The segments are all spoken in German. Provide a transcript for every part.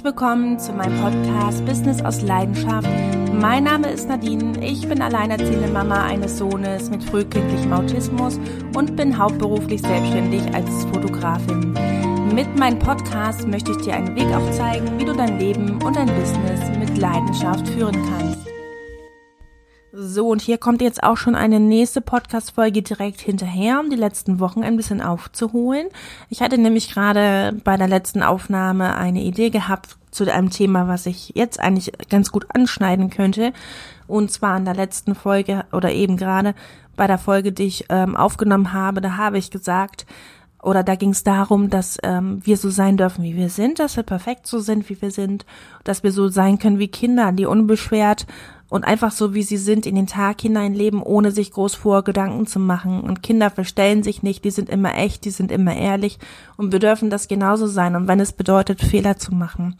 Herzlich willkommen zu meinem Podcast Business aus Leidenschaft. Mein Name ist Nadine. Ich bin alleinerziehende Mama eines Sohnes mit frühkindlichem Autismus und bin hauptberuflich selbstständig als Fotografin. Mit meinem Podcast möchte ich dir einen Weg aufzeigen, wie du dein Leben und dein Business mit Leidenschaft führen kannst. So, und hier kommt jetzt auch schon eine nächste Podcast-Folge direkt hinterher, um die letzten Wochen ein bisschen aufzuholen. Ich hatte nämlich gerade bei der letzten Aufnahme eine Idee gehabt zu einem Thema, was ich jetzt eigentlich ganz gut anschneiden könnte. Und zwar an der letzten Folge oder eben gerade bei der Folge, die ich ähm, aufgenommen habe, da habe ich gesagt, oder da ging es darum, dass ähm, wir so sein dürfen, wie wir sind, dass wir perfekt so sind, wie wir sind, dass wir so sein können wie Kinder, die unbeschwert und einfach so, wie sie sind, in den Tag hineinleben, ohne sich groß vor Gedanken zu machen. Und Kinder verstellen sich nicht, die sind immer echt, die sind immer ehrlich und wir dürfen das genauso sein. Und wenn es bedeutet, Fehler zu machen.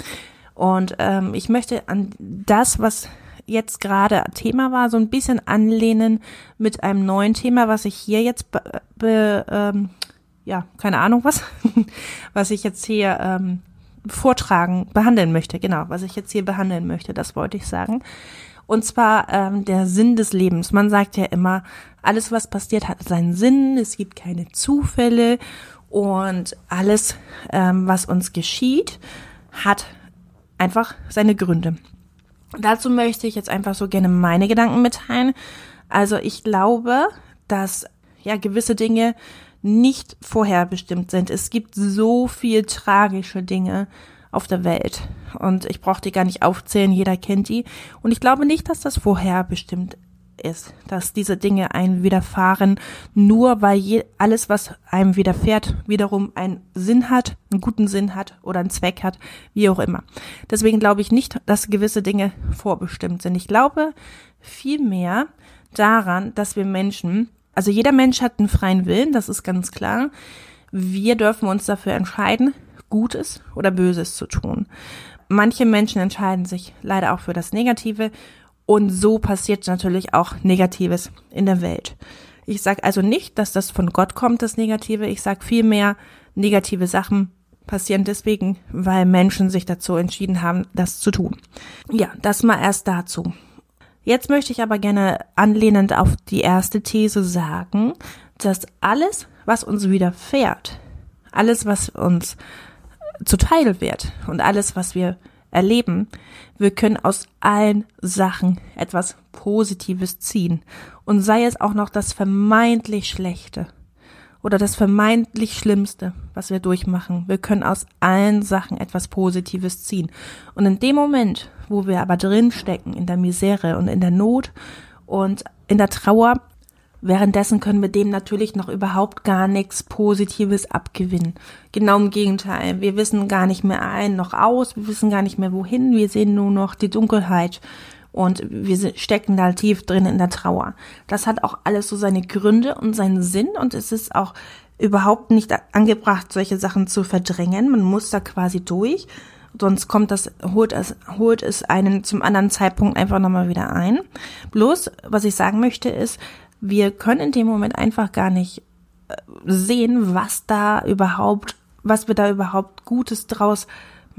Und ähm, ich möchte an das, was jetzt gerade Thema war, so ein bisschen anlehnen mit einem neuen Thema, was ich hier jetzt be, be ähm, ja, keine Ahnung was, was ich jetzt hier ähm, vortragen, behandeln möchte, genau, was ich jetzt hier behandeln möchte, das wollte ich sagen. Und zwar ähm, der Sinn des Lebens. Man sagt ja immer, alles, was passiert, hat seinen Sinn. Es gibt keine Zufälle. Und alles, ähm, was uns geschieht, hat einfach seine Gründe. Dazu möchte ich jetzt einfach so gerne meine Gedanken mitteilen. Also ich glaube, dass ja gewisse Dinge nicht vorherbestimmt sind. Es gibt so viel tragische Dinge auf der Welt. Und ich brauche die gar nicht aufzählen, jeder kennt die. Und ich glaube nicht, dass das vorherbestimmt ist, dass diese Dinge einem widerfahren, nur weil je, alles, was einem widerfährt, wiederum einen Sinn hat, einen guten Sinn hat oder einen Zweck hat, wie auch immer. Deswegen glaube ich nicht, dass gewisse Dinge vorbestimmt sind. Ich glaube vielmehr daran, dass wir Menschen, also jeder Mensch hat einen freien Willen, das ist ganz klar. Wir dürfen uns dafür entscheiden, Gutes oder Böses zu tun. Manche Menschen entscheiden sich leider auch für das Negative und so passiert natürlich auch Negatives in der Welt. Ich sage also nicht, dass das von Gott kommt, das Negative. Ich sage vielmehr, negative Sachen passieren deswegen, weil Menschen sich dazu entschieden haben, das zu tun. Ja, das mal erst dazu. Jetzt möchte ich aber gerne anlehnend auf die erste These sagen, dass alles, was uns widerfährt, alles, was uns zuteil wird und alles, was wir erleben, wir können aus allen Sachen etwas Positives ziehen. Und sei es auch noch das vermeintlich Schlechte oder das vermeintlich Schlimmste, was wir durchmachen. Wir können aus allen Sachen etwas Positives ziehen. Und in dem Moment, wo wir aber drinstecken, in der Misere und in der Not und in der Trauer, Währenddessen können wir dem natürlich noch überhaupt gar nichts Positives abgewinnen. Genau im Gegenteil. Wir wissen gar nicht mehr ein noch aus. Wir wissen gar nicht mehr wohin. Wir sehen nur noch die Dunkelheit. Und wir stecken da tief drin in der Trauer. Das hat auch alles so seine Gründe und seinen Sinn. Und es ist auch überhaupt nicht angebracht, solche Sachen zu verdrängen. Man muss da quasi durch. Sonst kommt das, holt es, holt es einen zum anderen Zeitpunkt einfach nochmal wieder ein. Bloß, was ich sagen möchte, ist, wir können in dem Moment einfach gar nicht äh, sehen, was da überhaupt, was wir da überhaupt Gutes draus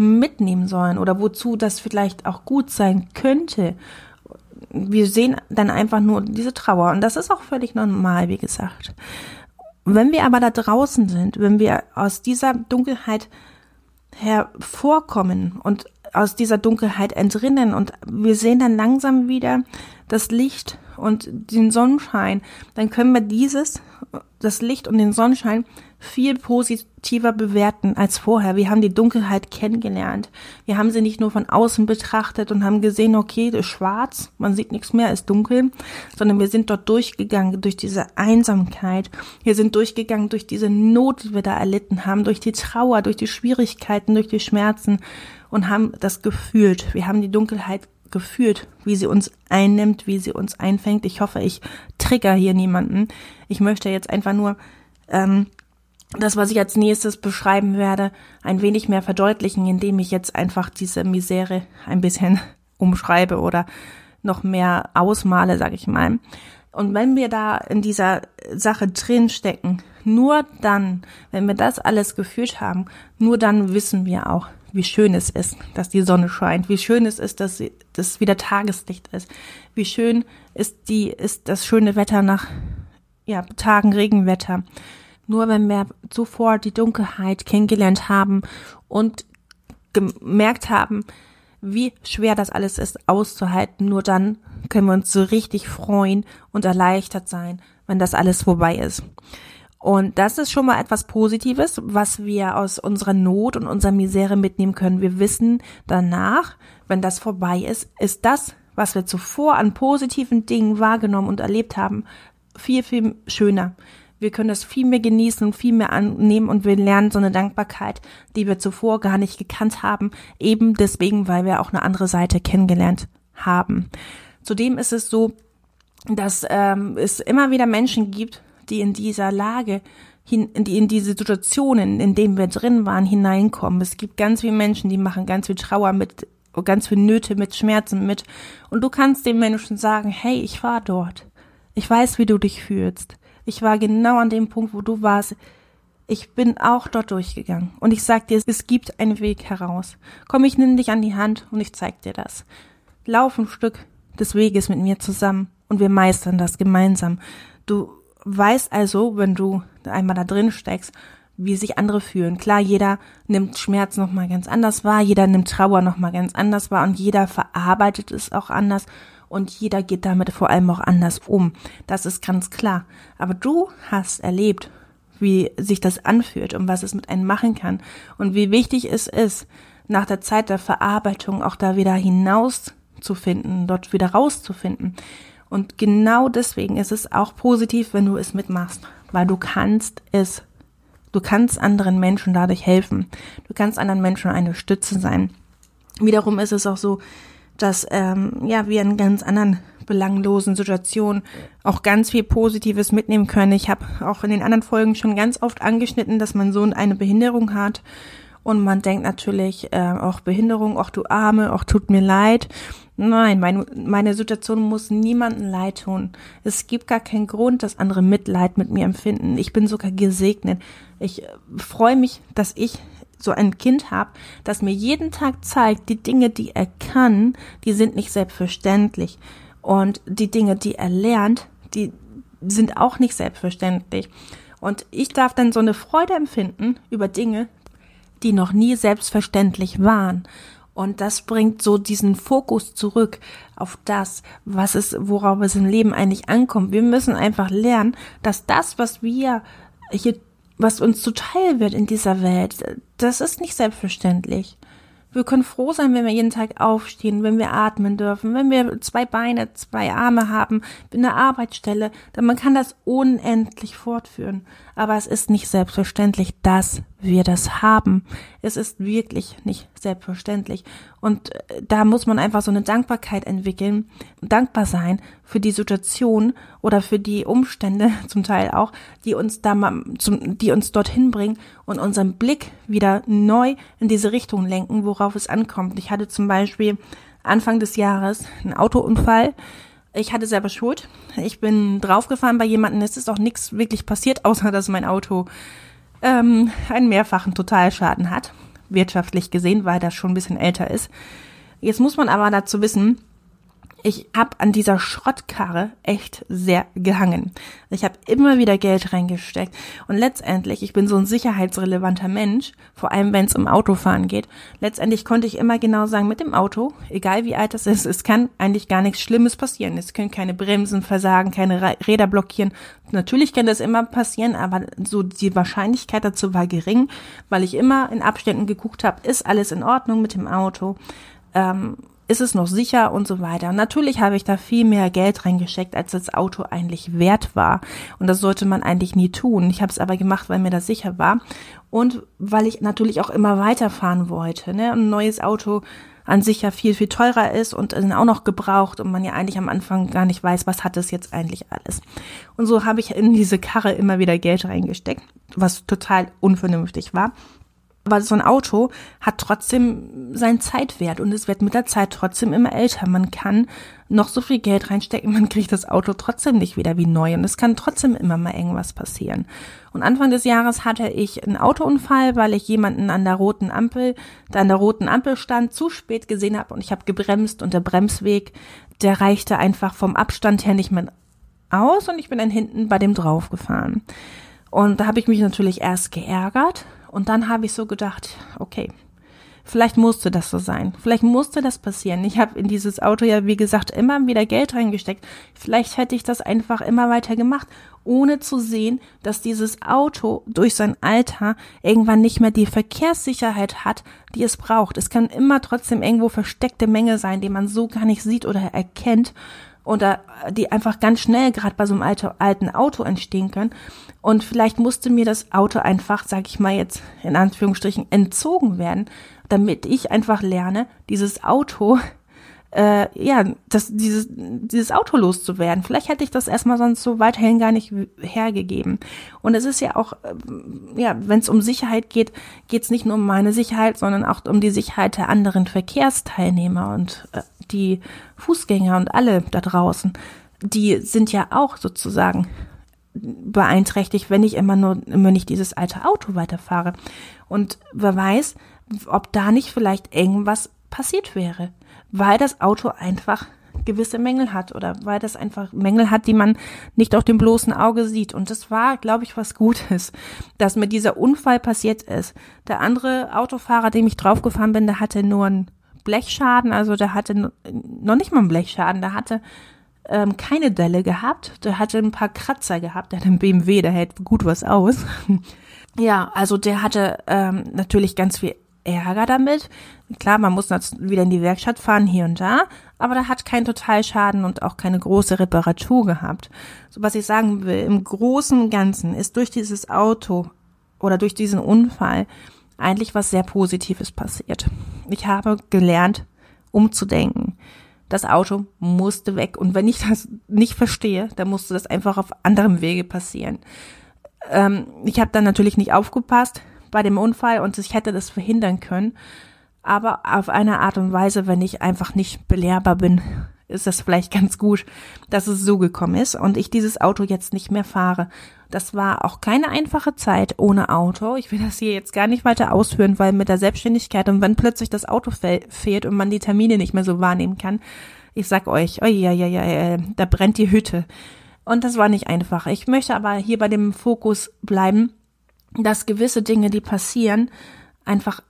mitnehmen sollen oder wozu das vielleicht auch gut sein könnte. Wir sehen dann einfach nur diese Trauer und das ist auch völlig normal, wie gesagt. Wenn wir aber da draußen sind, wenn wir aus dieser Dunkelheit hervorkommen und aus dieser Dunkelheit entrinnen und wir sehen dann langsam wieder das Licht und den Sonnenschein, dann können wir dieses, das Licht und den Sonnenschein viel positiver bewerten als vorher. Wir haben die Dunkelheit kennengelernt. Wir haben sie nicht nur von außen betrachtet und haben gesehen, okay, das ist schwarz, man sieht nichts mehr, ist dunkel, sondern wir sind dort durchgegangen durch diese Einsamkeit. Wir sind durchgegangen durch diese Not, die wir da erlitten haben, durch die Trauer, durch die Schwierigkeiten, durch die Schmerzen und haben das gefühlt. Wir haben die Dunkelheit gefühlt, wie sie uns einnimmt, wie sie uns einfängt. Ich hoffe, ich trigger hier niemanden. Ich möchte jetzt einfach nur ähm, das, was ich als nächstes beschreiben werde, ein wenig mehr verdeutlichen, indem ich jetzt einfach diese Misere ein bisschen umschreibe oder noch mehr ausmale, sag ich mal. Und wenn wir da in dieser Sache drin stecken, nur dann, wenn wir das alles gefühlt haben, nur dann wissen wir auch, wie schön es ist, dass die Sonne scheint, wie schön es ist, dass das wieder Tageslicht ist, wie schön ist die, ist das schöne Wetter nach, ja, Tagen Regenwetter. Nur wenn wir zuvor die Dunkelheit kennengelernt haben und gemerkt haben, wie schwer das alles ist auszuhalten, nur dann können wir uns so richtig freuen und erleichtert sein, wenn das alles vorbei ist. Und das ist schon mal etwas Positives, was wir aus unserer Not und unserer Misere mitnehmen können. Wir wissen danach, wenn das vorbei ist, ist das, was wir zuvor an positiven Dingen wahrgenommen und erlebt haben, viel, viel schöner. Wir können das viel mehr genießen und viel mehr annehmen und wir lernen so eine Dankbarkeit, die wir zuvor gar nicht gekannt haben, eben deswegen, weil wir auch eine andere Seite kennengelernt haben. Zudem ist es so, dass ähm, es immer wieder Menschen gibt, die in dieser Lage hin, in, die, in diese Situationen, in denen wir drin waren, hineinkommen. Es gibt ganz viele Menschen, die machen ganz viel Trauer mit, ganz viel Nöte mit, Schmerzen mit. Und du kannst den Menschen sagen, hey, ich war dort. Ich weiß, wie du dich fühlst. Ich war genau an dem Punkt, wo du warst. Ich bin auch dort durchgegangen. Und ich sag dir, es gibt einen Weg heraus. Komm, ich nimm dich an die Hand und ich zeig dir das. Lauf ein Stück des Weges mit mir zusammen und wir meistern das gemeinsam. Du weißt also, wenn du einmal da drin steckst, wie sich andere fühlen. Klar, jeder nimmt Schmerz nochmal ganz anders wahr, jeder nimmt Trauer nochmal ganz anders wahr und jeder verarbeitet es auch anders und jeder geht damit vor allem auch anders um. Das ist ganz klar. Aber du hast erlebt, wie sich das anfühlt und was es mit einem machen kann und wie wichtig es ist, nach der Zeit der Verarbeitung auch da wieder hinaus zu finden, dort wieder rauszufinden. Und genau deswegen ist es auch positiv, wenn du es mitmachst, weil du kannst es, du kannst anderen Menschen dadurch helfen. Du kannst anderen Menschen eine Stütze sein. Wiederum ist es auch so, dass ähm, ja wir in ganz anderen belanglosen Situationen auch ganz viel Positives mitnehmen können. Ich habe auch in den anderen Folgen schon ganz oft angeschnitten, dass mein Sohn eine Behinderung hat und man denkt natürlich äh, auch Behinderung, auch du Arme, auch tut mir leid. Nein, meine, meine Situation muss niemandem leid tun. Es gibt gar keinen Grund, dass andere Mitleid mit mir empfinden. Ich bin sogar gesegnet. Ich äh, freue mich, dass ich so ein Kind habe, das mir jeden Tag zeigt, die Dinge, die er kann, die sind nicht selbstverständlich. Und die Dinge, die er lernt, die sind auch nicht selbstverständlich. Und ich darf dann so eine Freude empfinden über Dinge, die noch nie selbstverständlich waren. Und das bringt so diesen Fokus zurück auf das, was es, worauf es im Leben eigentlich ankommt. Wir müssen einfach lernen, dass das, was wir hier, was uns zuteil wird in dieser Welt, das ist nicht selbstverständlich. Wir können froh sein, wenn wir jeden Tag aufstehen, wenn wir atmen dürfen, wenn wir zwei Beine, zwei Arme haben, eine Arbeitsstelle, denn man kann das unendlich fortführen. Aber es ist nicht selbstverständlich, dass wir das haben. Es ist wirklich nicht selbstverständlich. Und äh, da muss man einfach so eine Dankbarkeit entwickeln, dankbar sein für die Situation oder für die Umstände zum Teil auch, die uns da mal, zum, die uns dorthin bringen und unseren Blick wieder neu in diese Richtung lenken, worauf es ankommt. Ich hatte zum Beispiel Anfang des Jahres einen Autounfall. Ich hatte selber Schuld. Ich bin draufgefahren bei jemandem. Es ist auch nichts wirklich passiert, außer dass mein Auto ähm, einen mehrfachen Totalschaden hat, wirtschaftlich gesehen, weil das schon ein bisschen älter ist. Jetzt muss man aber dazu wissen, ich habe an dieser Schrottkarre echt sehr gehangen. Ich habe immer wieder Geld reingesteckt und letztendlich, ich bin so ein sicherheitsrelevanter Mensch, vor allem wenn es um Autofahren geht. Letztendlich konnte ich immer genau sagen, mit dem Auto, egal wie alt es ist, es kann eigentlich gar nichts Schlimmes passieren. Es können keine Bremsen versagen, keine Räder blockieren. Natürlich kann das immer passieren, aber so die Wahrscheinlichkeit dazu war gering, weil ich immer in Abständen geguckt habe, ist alles in Ordnung mit dem Auto. Ähm, ist es noch sicher und so weiter. Und natürlich habe ich da viel mehr Geld reingesteckt, als das Auto eigentlich wert war. Und das sollte man eigentlich nie tun. Ich habe es aber gemacht, weil mir das sicher war und weil ich natürlich auch immer weiterfahren wollte. Ne? ein neues Auto an sich ja viel, viel teurer ist und dann auch noch gebraucht und man ja eigentlich am Anfang gar nicht weiß, was hat es jetzt eigentlich alles. Und so habe ich in diese Karre immer wieder Geld reingesteckt, was total unvernünftig war. Aber so ein Auto hat trotzdem seinen Zeitwert und es wird mit der Zeit trotzdem immer älter. Man kann noch so viel Geld reinstecken, man kriegt das Auto trotzdem nicht wieder wie neu und es kann trotzdem immer mal irgendwas passieren. Und Anfang des Jahres hatte ich einen Autounfall, weil ich jemanden an der roten Ampel, der an der roten Ampel stand, zu spät gesehen habe und ich habe gebremst und der Bremsweg, der reichte einfach vom Abstand her nicht mehr aus und ich bin dann hinten bei dem draufgefahren. Und da habe ich mich natürlich erst geärgert und dann habe ich so gedacht, okay, vielleicht musste das so sein. Vielleicht musste das passieren. Ich habe in dieses Auto ja, wie gesagt, immer wieder Geld reingesteckt. Vielleicht hätte ich das einfach immer weiter gemacht, ohne zu sehen, dass dieses Auto durch sein Alter irgendwann nicht mehr die Verkehrssicherheit hat, die es braucht. Es kann immer trotzdem irgendwo versteckte Menge sein, die man so gar nicht sieht oder erkennt oder die einfach ganz schnell gerade bei so einem alten Auto entstehen können. Und vielleicht musste mir das Auto einfach, sag ich mal jetzt in Anführungsstrichen, entzogen werden, damit ich einfach lerne, dieses Auto, äh, ja, das, dieses, dieses Auto loszuwerden. Vielleicht hätte ich das erstmal sonst so weiterhin gar nicht hergegeben. Und es ist ja auch, äh, ja, wenn es um Sicherheit geht, geht es nicht nur um meine Sicherheit, sondern auch um die Sicherheit der anderen Verkehrsteilnehmer und äh, die Fußgänger und alle da draußen. Die sind ja auch sozusagen beeinträchtigt, wenn ich immer nur, immer nicht dieses alte Auto weiterfahre. Und wer weiß, ob da nicht vielleicht irgendwas passiert wäre, weil das Auto einfach gewisse Mängel hat oder weil das einfach Mängel hat, die man nicht auf dem bloßen Auge sieht. Und das war, glaube ich, was Gutes, dass mir dieser Unfall passiert ist. Der andere Autofahrer, dem ich draufgefahren bin, der hatte nur einen Blechschaden, also der hatte noch nicht mal einen Blechschaden, der hatte ähm, keine Delle gehabt. Der hatte ein paar Kratzer gehabt. Der hat einen BMW, der hält gut was aus. ja, also der hatte ähm, natürlich ganz viel Ärger damit. Klar, man muss wieder in die Werkstatt fahren, hier und da, aber der hat keinen Totalschaden und auch keine große Reparatur gehabt. So was ich sagen will, im Großen und Ganzen ist durch dieses Auto oder durch diesen Unfall eigentlich was sehr Positives passiert. Ich habe gelernt, umzudenken das Auto musste weg. Und wenn ich das nicht verstehe, dann musste das einfach auf anderem Wege passieren. Ähm, ich habe dann natürlich nicht aufgepasst bei dem Unfall und ich hätte das verhindern können. Aber auf eine Art und Weise, wenn ich einfach nicht belehrbar bin, ist das vielleicht ganz gut, dass es so gekommen ist und ich dieses Auto jetzt nicht mehr fahre. Das war auch keine einfache Zeit ohne Auto. Ich will das hier jetzt gar nicht weiter ausführen, weil mit der Selbstständigkeit und wenn plötzlich das Auto fehlt und man die Termine nicht mehr so wahrnehmen kann, ich sag euch, oh ja, ja, ja, da brennt die Hütte. Und das war nicht einfach. Ich möchte aber hier bei dem Fokus bleiben, dass gewisse Dinge, die passieren, einfach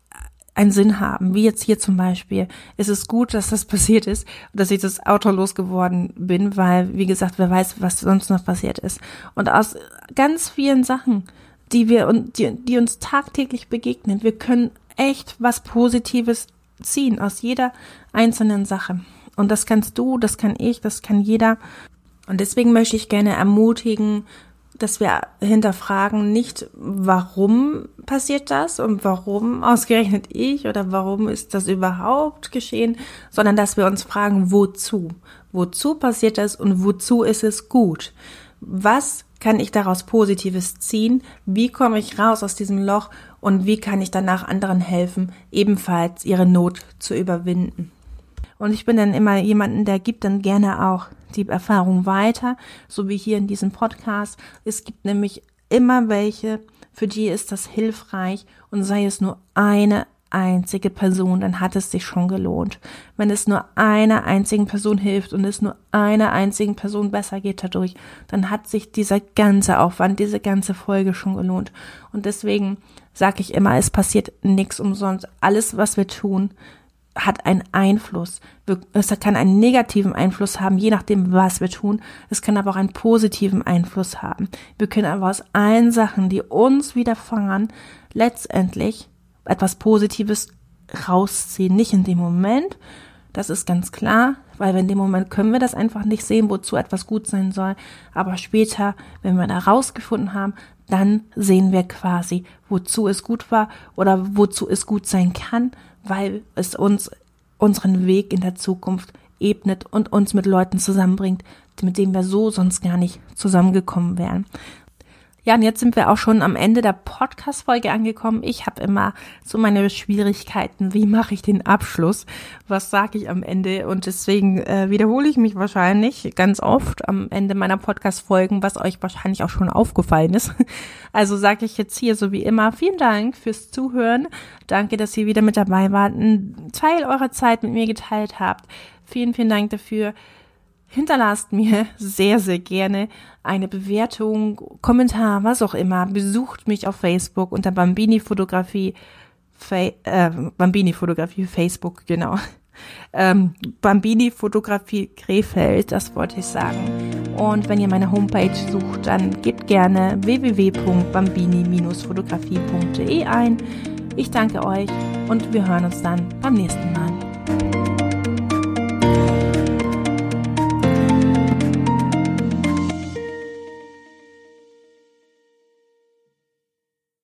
einen Sinn haben. Wie jetzt hier zum Beispiel. Es ist gut, dass das passiert ist, dass ich das Auto losgeworden bin, weil, wie gesagt, wer weiß, was sonst noch passiert ist. Und aus ganz vielen Sachen, die wir und die, die uns tagtäglich begegnen, wir können echt was Positives ziehen aus jeder einzelnen Sache. Und das kannst du, das kann ich, das kann jeder. Und deswegen möchte ich gerne ermutigen, dass wir hinterfragen nicht, warum passiert das und warum ausgerechnet ich oder warum ist das überhaupt geschehen, sondern dass wir uns fragen, wozu? Wozu passiert das und wozu ist es gut? Was kann ich daraus Positives ziehen? Wie komme ich raus aus diesem Loch und wie kann ich danach anderen helfen, ebenfalls ihre Not zu überwinden? Und ich bin dann immer jemanden, der gibt dann gerne auch die Erfahrung weiter, so wie hier in diesem Podcast. Es gibt nämlich immer welche, für die ist das hilfreich und sei es nur eine einzige Person, dann hat es sich schon gelohnt. Wenn es nur einer einzigen Person hilft und es nur einer einzigen Person besser geht dadurch, dann hat sich dieser ganze Aufwand, diese ganze Folge schon gelohnt. Und deswegen sage ich immer, es passiert nichts umsonst. Alles, was wir tun, hat einen Einfluss. Es kann einen negativen Einfluss haben, je nachdem, was wir tun. Es kann aber auch einen positiven Einfluss haben. Wir können aber aus allen Sachen, die uns widerfahren, letztendlich etwas Positives rausziehen. Nicht in dem Moment, das ist ganz klar, weil in dem Moment können wir das einfach nicht sehen, wozu etwas gut sein soll. Aber später, wenn wir da rausgefunden haben, dann sehen wir quasi, wozu es gut war oder wozu es gut sein kann weil es uns unseren Weg in der Zukunft ebnet und uns mit Leuten zusammenbringt, mit denen wir so sonst gar nicht zusammengekommen wären. Ja, und jetzt sind wir auch schon am Ende der Podcast-Folge angekommen. Ich habe immer so meine Schwierigkeiten. Wie mache ich den Abschluss? Was sage ich am Ende? Und deswegen äh, wiederhole ich mich wahrscheinlich ganz oft am Ende meiner Podcast-Folgen, was euch wahrscheinlich auch schon aufgefallen ist. Also sage ich jetzt hier so wie immer vielen Dank fürs Zuhören. Danke, dass ihr wieder mit dabei wart, einen Teil eurer Zeit mit mir geteilt habt. Vielen, vielen Dank dafür. Hinterlasst mir sehr, sehr gerne eine Bewertung, Kommentar, was auch immer. Besucht mich auf Facebook unter Bambini Fotografie, Fa äh, Bambini Fotografie Facebook, genau. Ähm, Bambini Fotografie Krefeld, das wollte ich sagen. Und wenn ihr meine Homepage sucht, dann gebt gerne www.bambini-fotografie.de ein. Ich danke euch und wir hören uns dann beim nächsten Mal.